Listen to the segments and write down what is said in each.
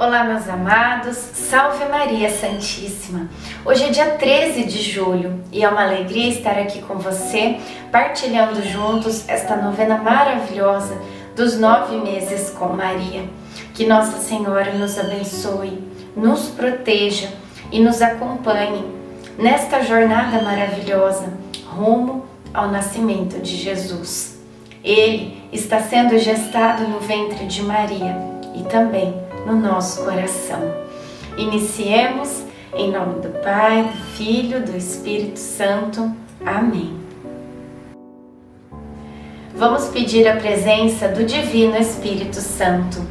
Olá, meus amados, salve Maria Santíssima! Hoje é dia 13 de julho e é uma alegria estar aqui com você, partilhando juntos esta novena maravilhosa dos nove meses com Maria. Que Nossa Senhora nos abençoe, nos proteja e nos acompanhe nesta jornada maravilhosa rumo ao nascimento de Jesus. Ele está sendo gestado no ventre de Maria e também no nosso coração. Iniciemos em nome do Pai, do Filho, do Espírito Santo. Amém. Vamos pedir a presença do Divino Espírito Santo.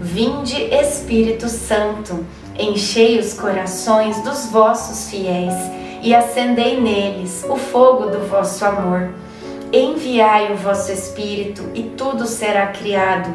Vinde, Espírito Santo, enchei os corações dos vossos fiéis e acendei neles o fogo do vosso amor. Enviai o vosso Espírito e tudo será criado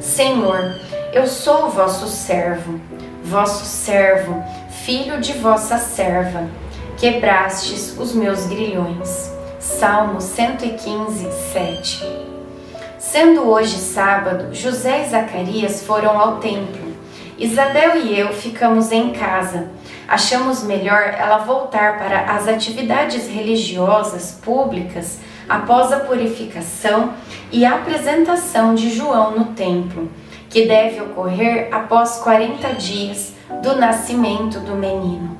Senhor, eu sou vosso servo, vosso servo, filho de vossa serva. Quebrastes os meus grilhões. Salmo 115, 7. Sendo hoje sábado, José e Zacarias foram ao templo. Isabel e eu ficamos em casa. Achamos melhor ela voltar para as atividades religiosas públicas após a purificação e apresentação de João no templo, que deve ocorrer após 40 dias do nascimento do menino.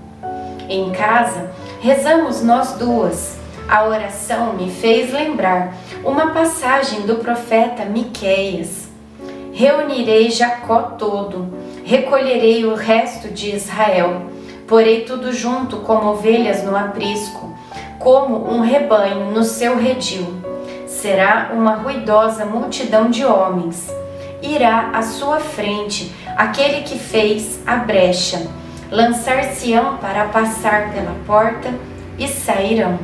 Em casa, rezamos nós duas. A oração me fez lembrar uma passagem do profeta Miqueias. Reunirei Jacó todo, recolherei o resto de Israel, porei tudo junto como ovelhas no aprisco como um rebanho no seu redil. Será uma ruidosa multidão de homens. Irá à sua frente aquele que fez a brecha. Lançar-se-ão para passar pela porta e sairão.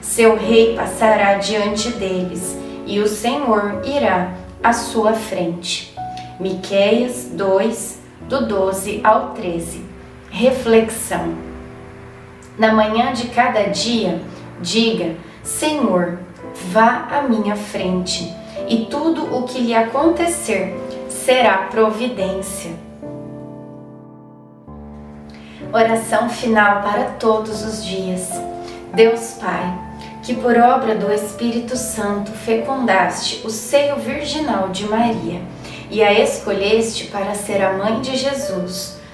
Seu rei passará diante deles e o Senhor irá à sua frente. Miqueias 2, do 12 ao 13. Reflexão. Na manhã de cada dia, diga: Senhor, vá à minha frente, e tudo o que lhe acontecer será providência. Oração final para todos os dias. Deus Pai, que por obra do Espírito Santo fecundaste o seio virginal de Maria e a escolheste para ser a mãe de Jesus,